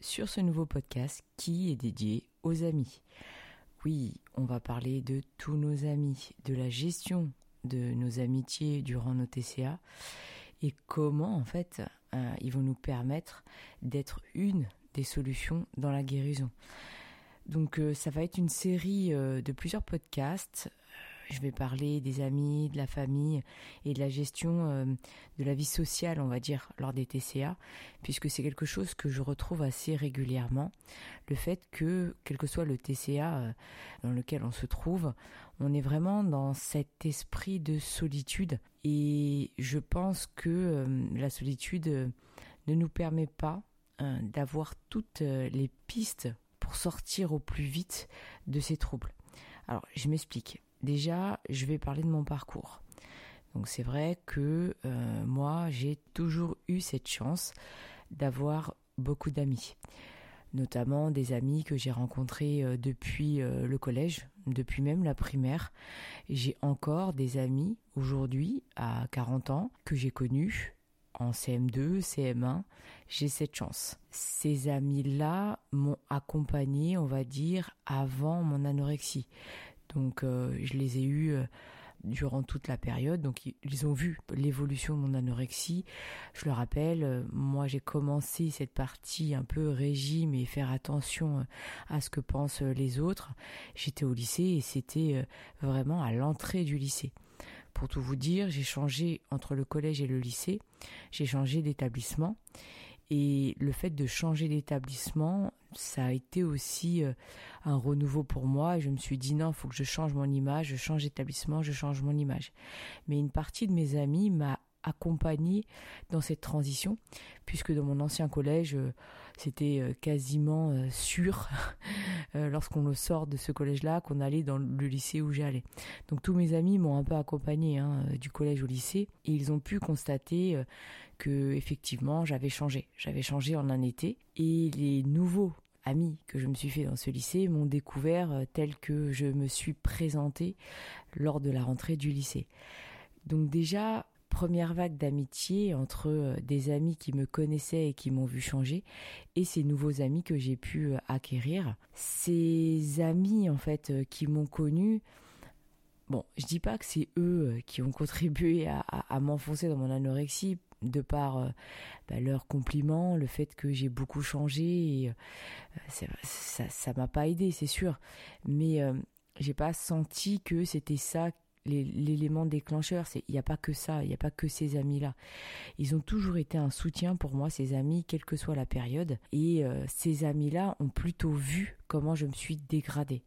sur ce nouveau podcast qui est dédié aux amis. Oui, on va parler de tous nos amis, de la gestion de nos amitiés durant nos TCA et comment en fait euh, ils vont nous permettre d'être une des solutions dans la guérison. Donc euh, ça va être une série euh, de plusieurs podcasts je vais parler des amis, de la famille et de la gestion euh, de la vie sociale, on va dire, lors des TCA, puisque c'est quelque chose que je retrouve assez régulièrement. Le fait que, quel que soit le TCA euh, dans lequel on se trouve, on est vraiment dans cet esprit de solitude. Et je pense que euh, la solitude ne nous permet pas d'avoir toutes les pistes pour sortir au plus vite de ces troubles. Alors, je m'explique. Déjà, je vais parler de mon parcours. Donc c'est vrai que euh, moi, j'ai toujours eu cette chance d'avoir beaucoup d'amis, notamment des amis que j'ai rencontrés euh, depuis euh, le collège, depuis même la primaire. J'ai encore des amis aujourd'hui, à 40 ans, que j'ai connus en CM2, CM1. J'ai cette chance. Ces amis-là m'ont accompagné, on va dire, avant mon anorexie. Donc euh, je les ai eus euh, durant toute la période. Donc ils ont vu l'évolution de mon anorexie. Je le rappelle, euh, moi j'ai commencé cette partie un peu régime et faire attention à ce que pensent les autres. J'étais au lycée et c'était vraiment à l'entrée du lycée. Pour tout vous dire, j'ai changé entre le collège et le lycée. J'ai changé d'établissement. Et le fait de changer d'établissement, ça a été aussi euh, un renouveau pour moi. Je me suis dit non, il faut que je change mon image, je change d'établissement, je change mon image. Mais une partie de mes amis m'a accompagné dans cette transition, puisque dans mon ancien collège, euh, c'était euh, quasiment sûr, lorsqu'on sort de ce collège-là, qu'on allait dans le lycée où j'allais. Donc tous mes amis m'ont un peu accompagné hein, du collège au lycée, et ils ont pu constater que effectivement j'avais changé. J'avais changé en un été et les nouveaux amis que je me suis fait dans ce lycée m'ont découvert euh, tel que je me suis présenté lors de la rentrée du lycée. Donc déjà, première vague d'amitié entre euh, des amis qui me connaissaient et qui m'ont vu changer et ces nouveaux amis que j'ai pu euh, acquérir. Ces amis en fait qui m'ont connu, bon, je dis pas que c'est eux qui ont contribué à m'enfoncer dans mon anorexie de par euh, bah, leurs compliments, le fait que j'ai beaucoup changé, euh, ça, ça m'a pas aidé, c'est sûr. Mais euh, j'ai pas senti que c'était ça l'élément déclencheur. Il n'y a pas que ça, il n'y a pas que ces amis-là. Ils ont toujours été un soutien pour moi, ces amis, quelle que soit la période. Et ces amis-là ont plutôt vu comment je me suis dégradée.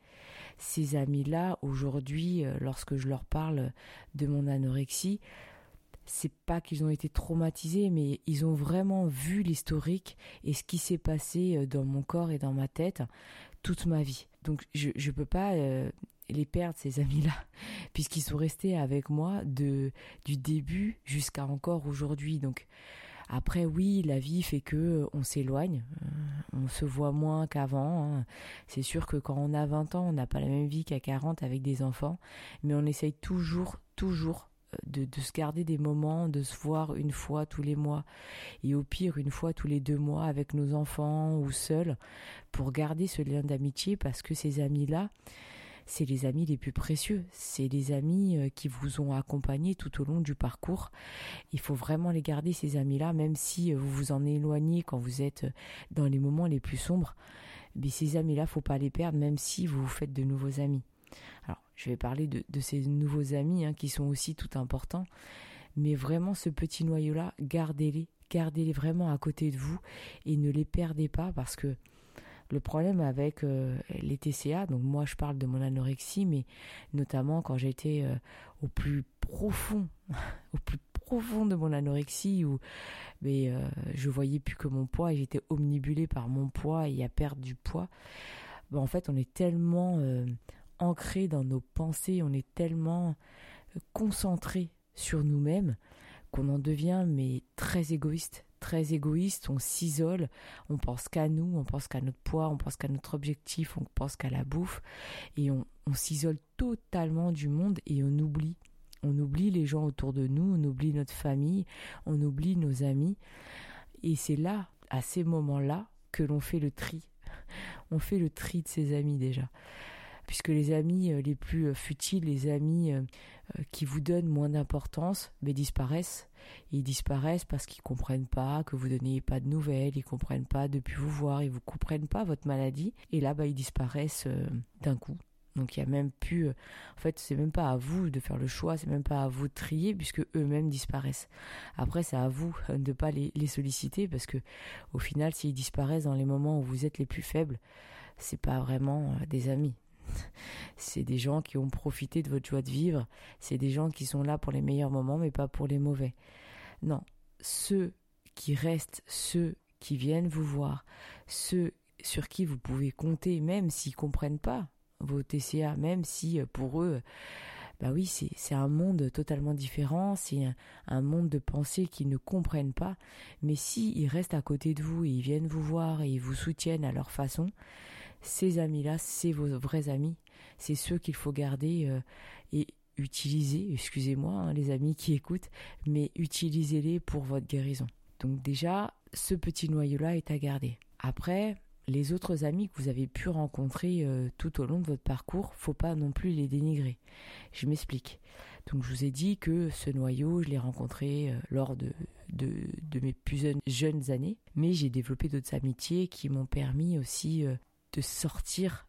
Ces amis-là, aujourd'hui, lorsque je leur parle de mon anorexie, c'est pas qu'ils ont été traumatisés, mais ils ont vraiment vu l'historique et ce qui s'est passé euh, dans mon corps et dans ma tête toute ma vie. Donc je ne peux pas euh, les perdre, ces amis-là, puisqu'ils sont restés avec moi de, du début jusqu'à encore aujourd'hui. Donc après, oui, la vie fait que euh, on s'éloigne, on se voit moins qu'avant. Hein. C'est sûr que quand on a 20 ans, on n'a pas la même vie qu'à 40 avec des enfants, mais on essaye toujours, toujours de, se garder des moments, de se voir une fois tous les mois et au pire une fois tous les deux mois avec nos enfants ou seuls pour garder ce lien d'amitié parce que ces amis-là, c'est les amis les plus précieux, c'est les amis euh, qui vous ont accompagné tout au long du parcours. Il faut vraiment les garder, ces amis-là, même si euh, vous vous en éloignez quand vous êtes dans les moments les plus sombres. Mais ces amis-là, faut pas les perdre, même si vous vous faites de nouveaux amis. Alors, je vais parler de, ces nouveaux amis hein, qui sont aussi tout importants, mais vraiment ce petit noyau-là, gardez-les, gardez-les vraiment à côté de vous et ne les perdez pas parce que le problème avec euh, les TCA, donc moi je parle de mon anorexie, mais notamment quand j'étais euh, au plus profond, au plus profond de mon anorexie où mais, euh, je voyais plus que mon poids et j'étais omnibulée par mon poids et à perdre du poids. Ben, en fait, on est tellement euh, ancré dans nos pensées, on est tellement concentré sur nous-mêmes qu'on en devient mais très égoïste, très égoïste, on s'isole, on pense qu'à nous, on pense qu'à notre poids, on pense qu'à notre objectif, on pense qu'à la bouffe et on s'isole totalement du monde et on oublie on oublie les gens autour de nous, on oublie notre famille, on oublie nos amis. Et c'est là, à ces moments-là, que l'on fait le tri. On fait le tri de ses amis déjà. Puisque les amis euh, les plus euh, futiles, les amis euh, qui vous donnent moins d'importance, mais disparaissent. Ils disparaissent parce qu'ils comprennent pas que vous donniez pas de nouvelles, ils comprennent pas depuis vous voir, ils vous comprennent pas votre maladie. Et là, bah, ils disparaissent d'un coup. Donc il y a même plus, en fait, c'est même pas à vous de faire le choix, c'est même pas à vous de trier puisque eux-mêmes disparaissent. Après, c'est à vous de ne pas les, solliciter parce que au final, s'ils disparaissent dans les moments où vous êtes les plus faibles, c'est pas vraiment des amis. C'est des gens qui ont profité de votre joie de vivre. C'est des gens qui sont là pour les meilleurs moments, mais pas pour les mauvais. Non, ceux qui restent, ceux qui viennent vous voir, ceux sur qui vous pouvez compter, même s'ils comprennent pas vos TCA, même si euh, pour eux, bah oui, c'est un monde totalement différent, c'est un, monde de pensée qu'ils ne comprennent pas, mais si ils restent à côté de vous et ils viennent vous voir et ils vous soutiennent à leur façon, ces amis-là, c'est vos vrais amis, c'est ceux qu'il faut garder euh, et utiliser, excusez-moi hein, les amis qui écoutent, mais utilisez-les pour votre guérison. Donc déjà, ce petit noyau-là est à garder. Après, les autres amis que vous avez pu rencontrer euh, tout au long de votre parcours, faut pas non plus les dénigrer. Je m'explique. Donc je vous ai dit que ce noyau, je l'ai rencontré euh, lors de, mes plus jeunes années, mais j'ai développé d'autres amitiés qui m'ont permis aussi de sortir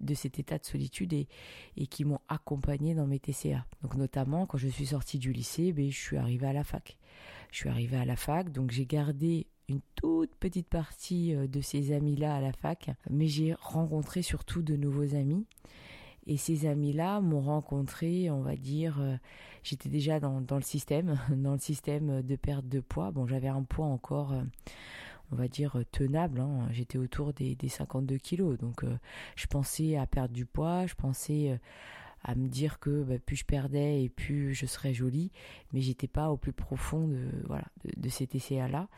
de cet état de solitude et, qui m'ont accompagné dans mes TCA. Donc notamment quand je suis sortie du lycée, ben, je suis arrivée à la fac. Je suis arrivée à la fac, donc j'ai gardé une toute petite partie euh, de ces amis-là à la fac, mais j'ai rencontré surtout de nouveaux amis. Et ces amis-là m'ont rencontré, on va dire, euh, j'étais déjà dans, dans, le système, dans le système de perte de poids. Bon, j'avais un poids encore, euh, on va dire, tenable. Hein. J'étais autour des, des, 52 kilos. Donc, je pensais à perdre du poids, je pensais à me dire que bah, plus je perdais et plus je serais jolie. Mais j'étais pas au plus profond de, voilà, de, de ces TCA-là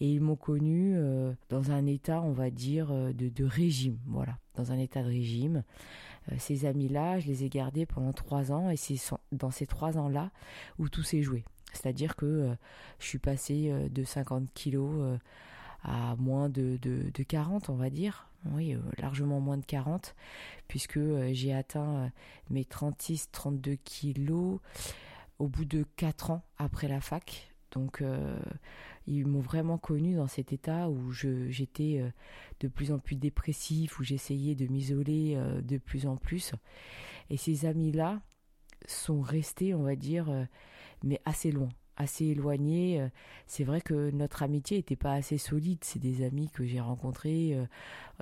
et ils m'ont connu euh, dans un état, on va dire, euh, de, régime, voilà, dans un état de régime. Euh, ces amis-là, je les ai gardés pendant trois ans et c'est dans ces trois ans-là où tout s'est joué. C'est-à-dire que je suis passée de 50 kilos à moins de, de, de, 40, on va dire. Oui, largement moins de 40, puisque j'ai atteint mes 36-32 kilos au bout de 4 ans après la fac. Donc, ils m'ont vraiment connu dans cet état où j'étais euh, de plus en plus dépressif, où j'essayais de m'isoler euh, de plus en plus. Et ces amis-là sont restés, on va dire, euh, mais assez loin, assez éloignés. C'est vrai que notre amitié n'était pas assez solide. C'est des amis que j'ai rencontrés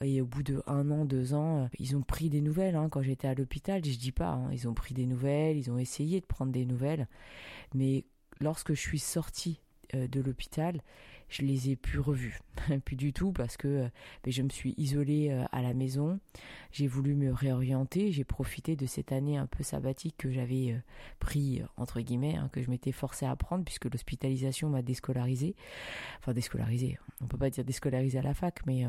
et au bout de un an, deux ans, ils ont pris des nouvelles. Hein. Quand j'étais à l'hôpital, je dis pas, hein. ils ont pris des nouvelles, ils ont essayé de prendre des nouvelles. Mais lorsque je suis sortie euh, de l'hôpital, je les ai plus revus, plus du tout parce que euh, ben, je me suis isolée euh, à la maison. J'ai voulu me réorienter. J'ai profité de cette année un peu sabbatique que j'avais pris entre guillemets, hein, que je m'étais forcée à prendre puisque l'hospitalisation m'a déscolarisée. Enfin déscolarisée. On peut pas dire déscolarisée à la fac, mais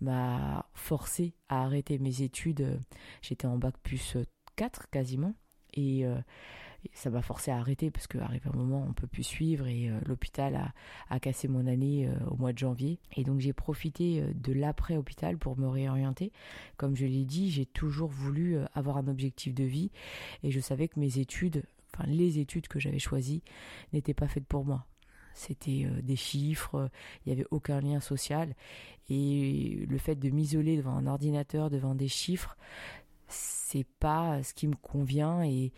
m'a forcé à arrêter mes études. J'étais en bac plus 4 quasiment et ça m'a forcé à arrêter parce qu'arrive un moment on peut plus suivre et euh, l'hôpital a, cassé mon année euh, au mois de janvier et donc j'ai profité euh, de l'après hôpital pour me réorienter comme je l'ai dit j'ai toujours voulu avoir un objectif de vie et je savais que mes études enfin les études que j'avais choisies n'étaient pas faites pour moi c'était des chiffres, il n'y avait aucun lien social. Et le fait de m'isoler devant un ordinateur, devant des chiffres, c'est pas ce qui me convient. Et,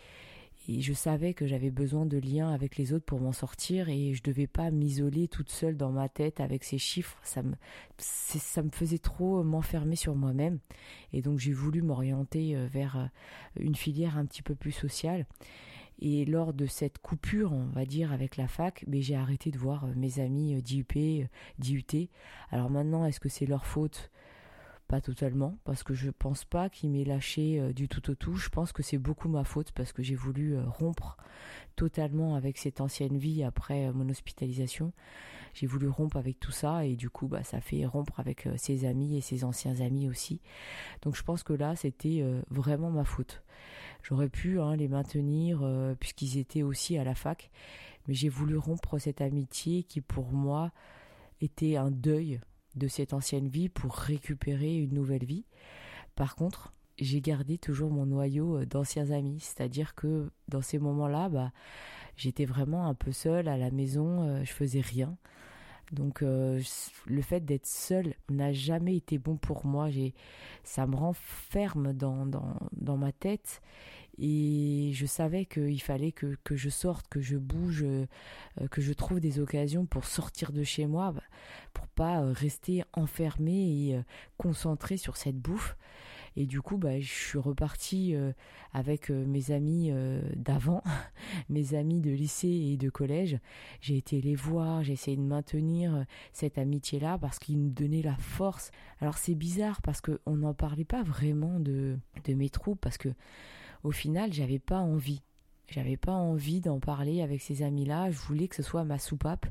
et je savais que j'avais besoin de liens avec les autres pour m'en sortir et je devais pas m'isoler toute seule dans ma tête avec ces chiffres. Ça me, ça me faisait trop m'enfermer sur moi-même. Et donc j'ai voulu m'orienter euh, vers euh, une filière un petit peu plus sociale. Et lors de cette coupure, on va dire, avec la fac, mais ben, j'ai arrêté de voir mes amis d'IUP, d'IUT. Alors maintenant, est-ce que c'est leur faute? Pas totalement, parce que je pense pas qu'il m'ait lâché euh, du tout au tout. Je pense que c'est beaucoup ma faute parce que j'ai voulu euh, rompre totalement avec cette ancienne vie après euh, mon hospitalisation. J'ai voulu rompre avec tout ça et du coup, bah, ça fait rompre avec ses amis et ses anciens amis aussi. Donc je pense que là, c'était vraiment ma faute. J'aurais pu hein, les maintenir puisqu'ils étaient aussi à la fac, mais j'ai voulu rompre cette amitié qui pour moi était un deuil de cette ancienne vie pour récupérer une nouvelle vie. Par contre, j'ai gardé toujours mon noyau euh, d'anciens amis, c'est-à-dire que dans ces moments-là, bah, j'étais vraiment un peu seule à la maison, euh, je faisais rien. Donc euh, le fait d'être seule n'a jamais été bon pour moi. Ça me rend ferme dans, dans, dans ma tête et je savais qu'il fallait que, que, je sorte, que je bouge, euh, que je trouve des occasions pour sortir de chez moi, bah, pour pas euh, rester enfermée et concentrée sur cette bouffe. Et du coup, bah, je suis repartie euh, avec euh, mes amis euh, d'avant, mes amis de lycée et de collège. J'ai été les voir, j'ai essayé de maintenir cette amitié-là parce qu'ils me donnaient la force. Alors c'est bizarre parce qu'on n'en parlait pas vraiment de, de mes troubles parce que au final, j'avais pas envie. J'avais pas envie d'en parler avec ces amis-là. Je voulais que ce soit ma soupape.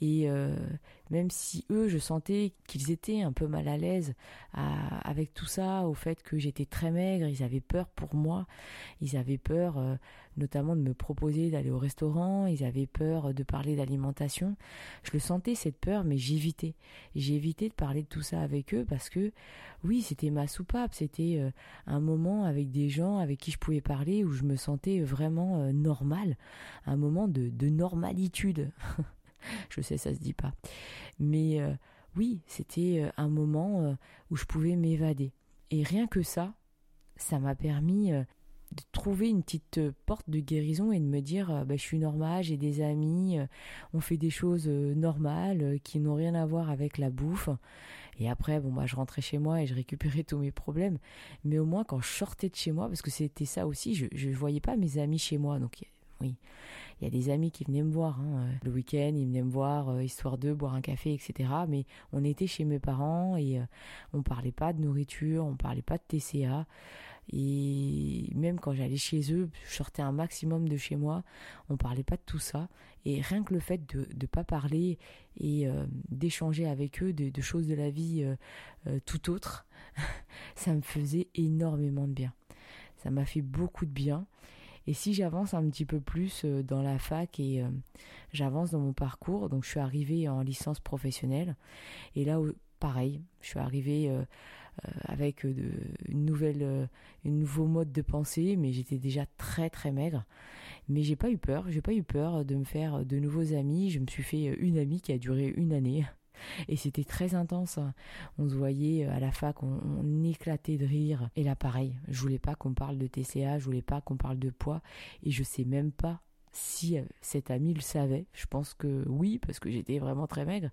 Et euh, même si eux, je sentais qu'ils étaient un peu mal à l'aise avec tout ça, au fait que j'étais très maigre, ils avaient peur pour moi. Ils avaient peur euh, notamment de me proposer d'aller au restaurant. Ils avaient peur de parler d'alimentation. Je le sentais cette peur, mais j'évitais. J'évitais de parler de tout ça avec eux parce que oui, c'était ma soupape. C'était euh, un moment avec des gens avec qui je pouvais parler où je me sentais vraiment euh, normal. Un moment de, de normalitude. je sais, ça se dit pas. Mais euh, oui, c'était un moment où je pouvais m'évader. Et rien que ça, ça m'a permis de trouver une petite euh, porte de guérison et de me dire euh, bah, je suis normal, j'ai des amis, euh, on fait des choses normales qui n'ont rien à voir avec la bouffe. Et après, bon, bah, je rentrais chez moi et je récupérais tous mes problèmes. Mais au moins, quand je sortais de chez moi, parce que c'était ça aussi, je ne voyais pas mes amis chez moi. Donc, oui, il y a des amis qui venaient me voir. Hein. Le week-end, ils venaient me voir, histoire de boire un café, etc. Mais on était chez mes parents et on parlait pas de nourriture, on parlait pas de TCA. Et même quand j'allais chez eux, je sortais un maximum de chez moi. On parlait pas de tout ça. Et rien que le fait de ne pas parler et euh, d'échanger avec eux de, choses de la vie euh, euh, tout autre, ça me faisait énormément de bien. Ça m'a fait beaucoup de bien. Et si j'avance un petit peu plus dans la fac et j'avance dans mon parcours, donc je suis arrivée en licence professionnelle. Et là, pareil, je suis arrivée euh, avec euh, une nouvelle, euh, un nouveau mode de pensée, mais j'étais déjà très très maigre. Mais j'ai pas eu peur, j'ai pas eu peur de me faire de nouveaux amis. Je me suis fait une amie qui a duré une année. Et c'était très intense. On se voyait à la fac, on, on, éclatait de rire. Et là, pareil, je voulais pas qu'on parle de TCA, je voulais pas qu'on parle de poids. Et je sais même pas si euh, cette amie le savait. Je pense que oui, parce que j'étais vraiment très maigre.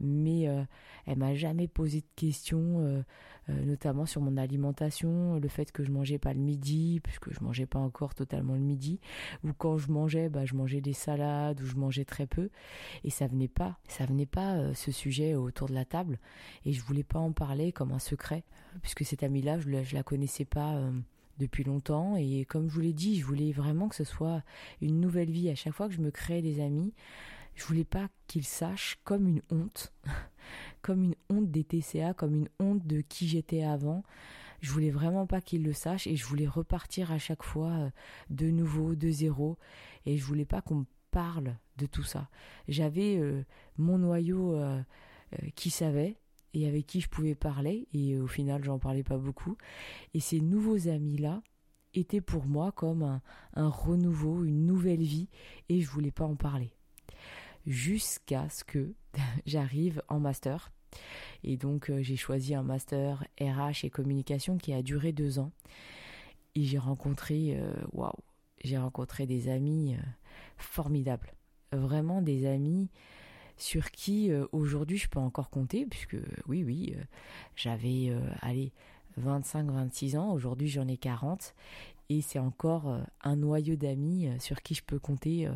Mais euh, elle m'a jamais posé de questions, euh, notamment sur mon alimentation, le fait que je mangeais pas le midi, puisque je mangeais pas encore totalement le midi, ou quand je mangeais, bah, je mangeais des salades, ou je mangeais très peu. Et ça venait pas, ça venait pas ce sujet autour de la table. Et je voulais pas en parler comme un secret, puisque cette amie-là, je, je la connaissais pas depuis longtemps et comme je vous l'ai dit, je voulais vraiment que ce soit une nouvelle vie. À chaque fois que je me créais des amis, je voulais pas qu'ils sachent comme une honte, comme une honte des TCA, comme une honte de qui j'étais avant. Je voulais vraiment pas qu'ils le sachent et je voulais repartir à chaque fois euh, de nouveau, de zéro et je voulais pas qu'on parle de tout ça. J'avais euh, mon noyau euh, qui savait et avec qui je pouvais parler et au final j'en parlais pas beaucoup. Et ces nouveaux amis là étaient pour moi comme un, un renouveau une nouvelle vie et je voulais pas en parler. Jusqu'à ce que j'arrive en master. Et donc euh, j'ai choisi un master RH et communication qui a duré deux ans. Et j'ai rencontré euh, waouh j'ai rencontré des amis euh, formidables. Vraiment des amis sur qui euh, aujourd'hui je peux encore compter, puisque oui, oui, euh, j'avais, euh, allez, 25-26 ans, aujourd'hui j'en ai 40, Et c'est encore un noyau d'amis sur qui je peux compter.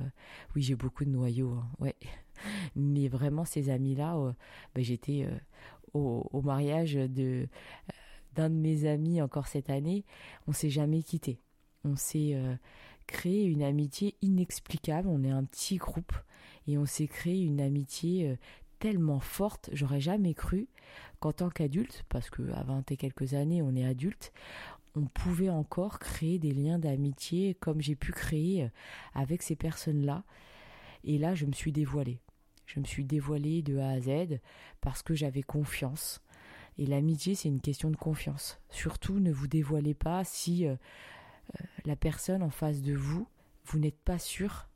Oui, j'ai beaucoup de noyaux, hein, ouais. Mais vraiment, ces amis-là, ben, j'étais au, au, mariage de d'un de mes amis encore cette année. On s'est jamais quitté. On s'est créé une amitié inexplicable. On est un petit groupe et on s'est créé une amitié tellement forte, j'aurais jamais cru qu'en tant qu'adulte, parce que à 20 et quelques années, on est adulte, on pouvait encore créer des liens d'amitié comme j'ai pu créer euh, avec ces personnes-là. Et là, je me suis dévoilée. Je me suis dévoilée de A à Z parce que j'avais confiance. Et l'amitié, c'est une question de confiance. Surtout, ne vous dévoilez pas si euh, euh, la personne en face de vous, vous n'êtes pas sûr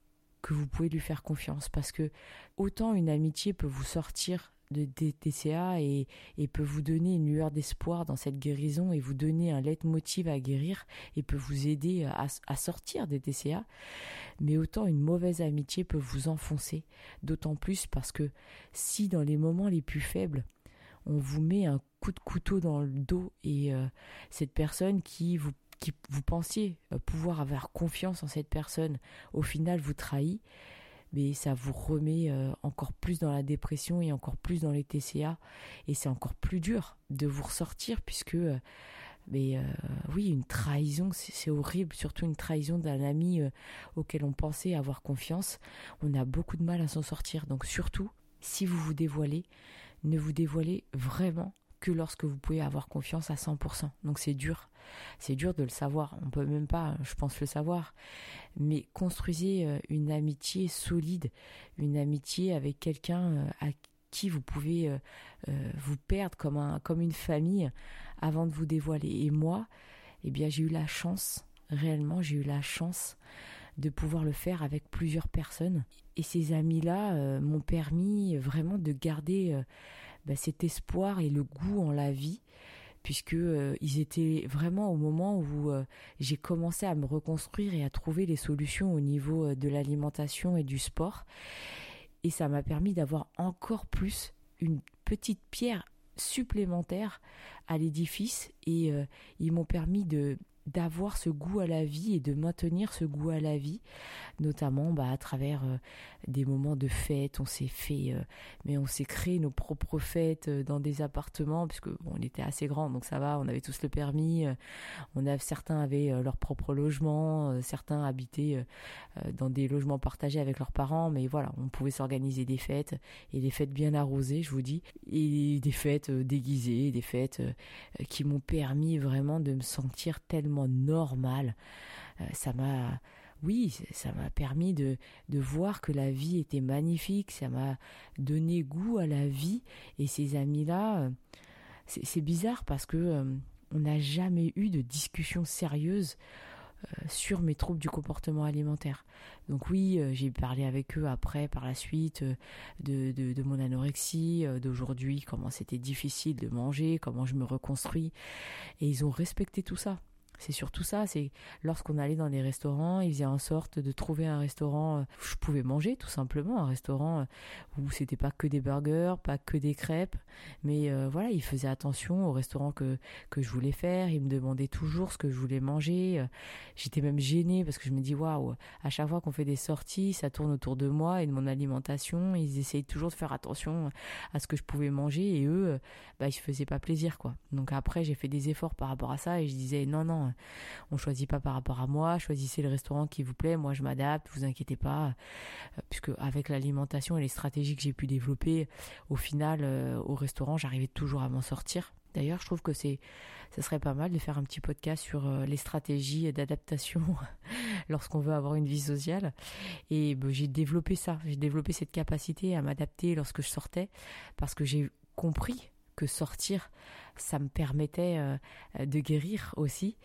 que vous pouvez lui faire confiance parce que autant une amitié peut vous sortir de des TCA et, peut vous donner une lueur d'espoir dans cette guérison et vous donner un leitmotiv à guérir et peut vous aider à, à sortir des TCA. Mais autant une mauvaise amitié peut vous enfoncer, d'autant plus parce que si dans les moments les plus faibles, on vous met un coup de couteau dans le dos et euh, cette personne qui vous qui vous pensiez euh, pouvoir avoir confiance en cette personne, au final vous trahit, mais ça vous remet euh, encore plus dans la dépression et encore plus dans les TCA, et c'est encore plus dur de vous ressortir puisque euh, mais oui, une trahison, c'est horrible, surtout une trahison d'un ami auquel on pensait avoir confiance. On a beaucoup de mal à s'en sortir. Donc surtout, si vous vous dévoilez, ne vous dévoilez vraiment que lorsque vous pouvez avoir confiance à 100%. Donc c'est dur. C'est dur de le savoir. On peut même pas, je pense, le savoir. Mais construisez euh, une amitié solide, une amitié avec quelqu'un euh, à qui vous pouvez euh, vous perdre comme, un, comme une famille avant de vous dévoiler. Et moi, eh bien, j'ai eu la chance, réellement, j'ai eu la chance de pouvoir le faire avec plusieurs personnes. Et ces amis-là m'ont permis vraiment de garder bah, cet espoir et le goût en la vie puisque euh, ils étaient vraiment au moment où euh, j'ai commencé à me reconstruire et à trouver les solutions au niveau euh, de l'alimentation et du sport. Et ça m'a permis d'avoir encore plus une petite pierre supplémentaire à l'édifice et ils m'ont permis de d'avoir ce goût à la vie et de maintenir ce goût à la vie, notamment bah, à travers euh, des moments de fête. On s'est fait, euh, mais on s'est créé nos propres fêtes euh, dans des appartements puisque on était assez grand, donc ça va. On avait tous le permis. on certains avaient leur propre logement, certains habitaient dans des logements partagés avec leurs parents, mais voilà, on pouvait s'organiser des fêtes et des fêtes bien arrosées, je vous dis, et des fêtes déguisées, des fêtes qui m'ont permis vraiment de me sentir tellement normal. Euh, ça m'a oui, ça m'a permis de, de voir que la vie était magnifique, ça m'a donné goût à la vie. Et ces amis-là, euh, c'est bizarre parce que euh, on n'a jamais eu de discussion sérieuse sur mes troubles du comportement alimentaire. Donc oui, j'ai parlé avec eux après, par la suite, de, de, de mon anorexie, d'aujourd'hui, comment c'était difficile de manger, comment je me reconstruis. Et ils ont respecté tout ça. C'est surtout ça, c'est lorsqu'on allait dans des restaurants, ils faisaient en sorte de trouver un restaurant où je pouvais manger tout simplement, un restaurant où c'était pas que des burgers, pas que des crêpes, mais euh, voilà, ils faisaient attention au restaurant que que je voulais faire, ils me demandaient toujours ce que je voulais manger. J'étais même gênée parce que je me dis waouh, à chaque fois qu'on fait des sorties, ça tourne autour de moi et de mon alimentation, ils essayent toujours de faire attention à ce que je pouvais manger et eux bah ils se faisaient pas plaisir quoi. Donc après, j'ai fait des efforts par rapport à ça et je disais non non, on choisit pas par rapport à moi, choisissez le restaurant qui vous plaît, moi je m'adapte, vous inquiétez pas, euh, puisque avec l'alimentation et les stratégies que j'ai pu développer, au final, euh, au restaurant, j'arrivais toujours à m'en sortir. D'ailleurs, je trouve que c'est, ça serait pas mal de faire un petit podcast sur euh, les stratégies d'adaptation lorsqu'on veut avoir une vie sociale. Et ben, j'ai développé ça, j'ai développé cette capacité à m'adapter lorsque je sortais, parce que j'ai compris que sortir ça me permettait euh, de guérir aussi.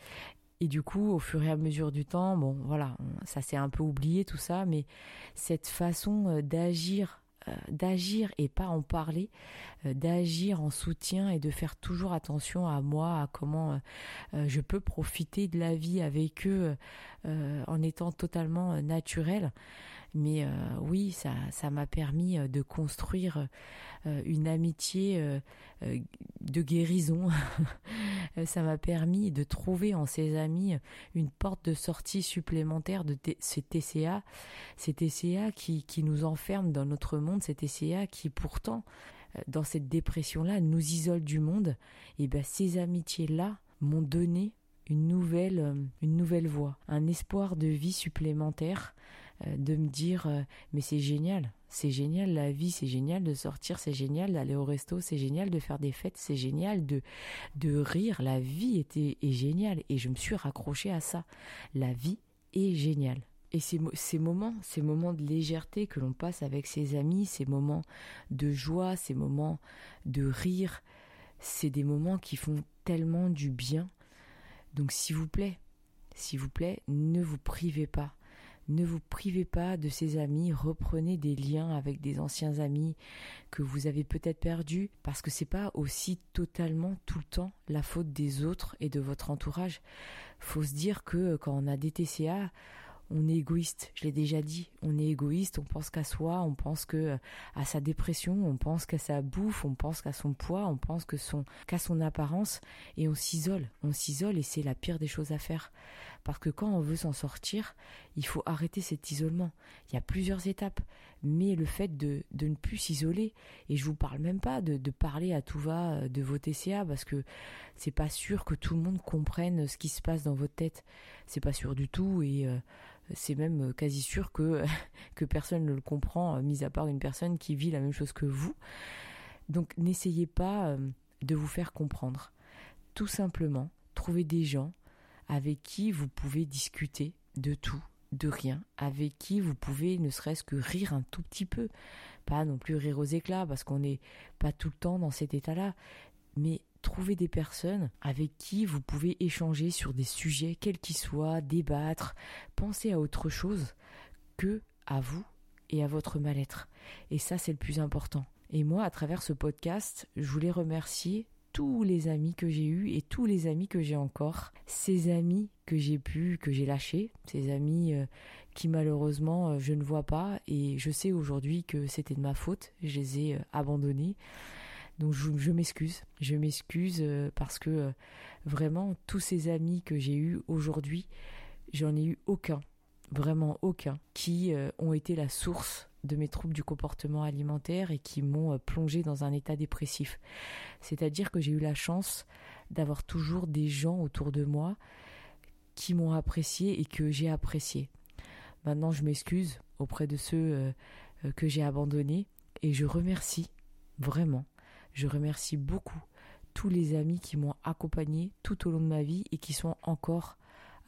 Et du coup, au fur et à mesure du temps, bon, voilà, ça s'est un peu oublié tout ça, mais cette façon euh, d'agir, euh, d'agir et pas en parler, d'agir en soutien et de faire toujours attention à moi, à comment je peux profiter de la vie avec eux en étant totalement naturel. Mais oui, ça, ça m'a permis de construire une amitié de guérison. Euh, ça m'a permis de trouver en ces amis une porte de sortie supplémentaire de ces TCA, ces TCA qui, qui nous enferment dans notre monde, ces TCA qui pourtant, euh, dans cette dépression-là, nous isolent du monde. Et bien ces amitiés-là m'ont donné une nouvelle, euh, une nouvelle voie, un espoir de vie supplémentaire, de me dire mais c'est génial, c'est génial la vie, c'est génial de sortir, c'est génial d'aller au resto, c'est génial de faire des fêtes, c'est génial de, de rire. La vie était, est géniale et je me suis raccrochée à ça. La vie est géniale. Et ces, moments, ces moments de légèreté que l'on passe avec ses amis, ces moments de joie, ces moments de rire, c'est des moments qui font tellement du bien. Donc s'il vous plaît, s'il vous plaît, ne vous privez pas ne vous privez pas de ces amis, reprenez des liens avec des anciens amis que vous avez peut-être perdus parce que c'est pas aussi totalement tout le temps la faute des autres et de votre entourage. Faut se dire que quand on a des TCA, on est égoïste, je l'ai déjà dit, on est égoïste, on pense qu'à soi, on pense que à sa dépression, on pense qu'à sa bouffe, on pense qu'à son poids, on pense que son qu'à son apparence et on s'isole, on s'isole et c'est la pire des choses à faire. Parce que quand on veut s'en sortir, il faut arrêter cet isolement. Il y a plusieurs étapes, mais le fait de, ne plus s'isoler, et je vous parle même pas de, parler à tout va euh, de vos TCA, parce que c'est pas sûr que tout le monde comprenne ce qui se passe dans votre tête. C'est pas sûr du tout, et euh, c'est même quasi sûr que, que personne ne le comprend, mis à part une personne qui vit la même chose que vous. Donc n'essayez pas euh, de vous faire comprendre. Tout simplement, trouvez des gens avec qui vous pouvez discuter de tout, de rien, avec qui vous pouvez ne serait-ce que rire un tout petit peu, pas non plus rire aux éclats parce qu'on n'est pas tout le temps dans cet état-là, mais trouver des personnes avec qui vous pouvez échanger sur des sujets quels qu'ils soient, débattre, penser à autre chose que à vous et à votre mal-être. Et ça, c'est le plus important. Et moi, à travers ce podcast, je voulais remercier tous les amis que j'ai eus et tous les amis que j'ai encore, ces amis que j'ai pu, que j'ai lâchés, ces amis euh, qui malheureusement euh, je ne vois pas. Et je sais aujourd'hui que c'était de ma faute, je les ai euh, abandonnés. Donc je, m'excuse, je m'excuse parce que vraiment tous ces amis que j'ai eus aujourd'hui, j'en ai eu aucun, vraiment aucun, qui ont été la source de mes troubles du comportement alimentaire et qui m'ont euh, plongé dans un état dépressif. C'est-à-dire que j'ai eu la chance d'avoir toujours des gens autour de moi qui m'ont apprécié et que j'ai apprécié. Maintenant, je m'excuse auprès de ceux euh, euh, que j'ai abandonnés et je remercie vraiment, je remercie beaucoup tous les amis qui m'ont accompagné tout au long de ma vie et qui sont encore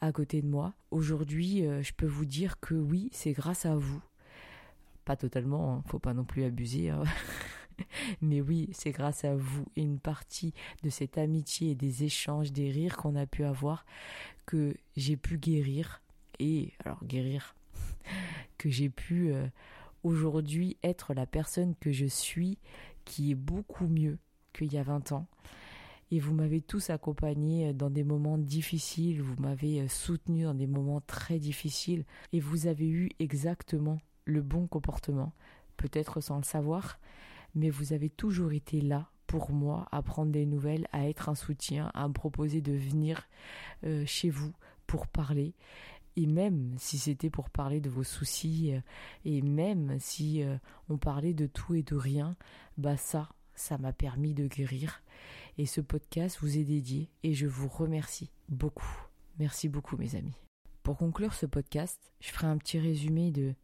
à côté de moi. Aujourd'hui, je peux vous dire que oui, c'est grâce à vous pas totalement, hein, faut pas non plus abuser. Hein. Mais oui, c'est grâce à vous et une partie de cette amitié et des échanges, des rires qu'on a pu avoir, que j'ai pu guérir. Et alors guérir, que j'ai pu euh, aujourd'hui être la personne que je suis, qui est beaucoup mieux qu'il y a 20 ans. Et vous m'avez tous accompagné dans des moments difficiles, vous m'avez euh, soutenu dans des moments très difficiles, et vous avez eu exactement le bon comportement, peut-être sans le savoir, mais vous avez toujours été là pour moi à prendre des nouvelles, à être un soutien, à me proposer de venir euh, chez vous pour parler. Et même si c'était pour parler de vos soucis, euh, et même si euh, on parlait de tout et de rien, bah ça, ça m'a permis de guérir. Et ce podcast vous est dédié et je vous remercie beaucoup. Merci beaucoup mes amis. Pour conclure ce podcast, je ferai un petit résumé de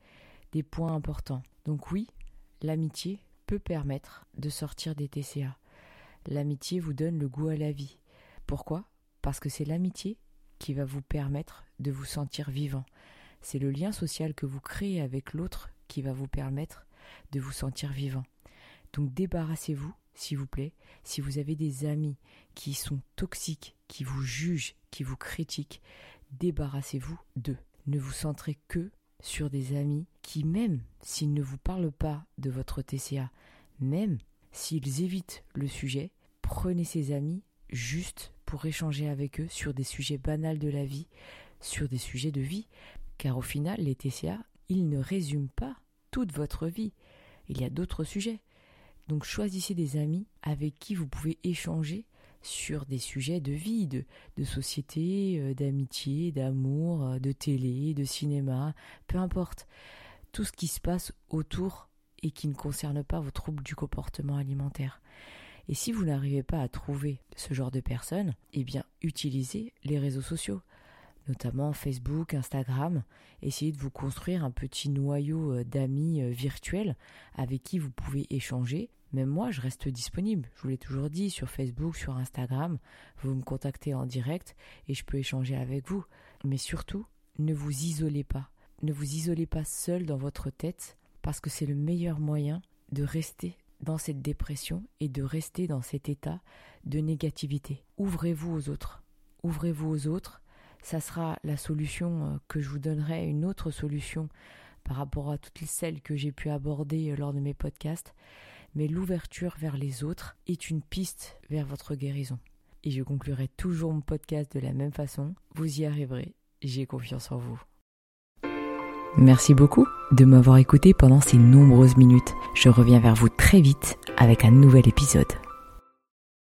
des points importants. Donc oui, l'amitié peut permettre de sortir des TCA. L'amitié vous donne le goût à la vie. Pourquoi? Parce que c'est l'amitié qui va vous permettre de vous sentir vivant. C'est le lien social que vous créez avec l'autre qui va vous permettre de vous sentir vivant. Donc débarrassez-vous, s'il vous plaît, si vous avez des amis qui sont toxiques, qui vous jugent, qui vous critiquent, débarrassez-vous d'eux. Ne vous centrez que sur des amis qui, même s'ils ne vous parlent pas de votre TCA, même s'ils évitent le sujet, prenez ces amis juste pour échanger avec eux sur des sujets banals de la vie, sur des sujets de vie, car au final, les TCA, ils ne résument pas toute votre vie. Il y a d'autres sujets. Donc choisissez des amis avec qui vous pouvez échanger sur des sujets de vie, de, société, euh, d'amitié, d'amour, euh, de télé, de cinéma, peu importe. Tout ce qui se passe autour et qui ne concerne pas vos troubles du comportement alimentaire. Et si vous n'arrivez pas à trouver ce genre de personnes, eh bien utilisez les réseaux sociaux, notamment Facebook, Instagram. Essayez de vous construire un petit noyau euh, d'amis virtuels avec qui vous pouvez échanger même moi, je reste disponible. Je vous l'ai toujours dit sur Facebook, sur Instagram. Vous me contactez en direct et je peux échanger avec vous. Mais surtout, ne vous isolez pas. Ne vous isolez pas seul dans votre tête parce que c'est le meilleur moyen de rester dans cette dépression et de rester dans cet état de négativité. Ouvrez-vous aux autres. Ouvrez-vous aux autres. Ça sera la solution euh, que je vous donnerai, une autre solution par rapport à toutes celles que j'ai pu aborder euh, lors de mes podcasts mais l'ouverture vers les autres est une piste vers votre guérison. Et je conclurai toujours mon podcast de la même façon. Vous y arriverez. J'ai confiance en vous. Merci beaucoup de m'avoir écouté pendant ces nombreuses minutes. Je reviens vers vous très vite avec un nouvel épisode.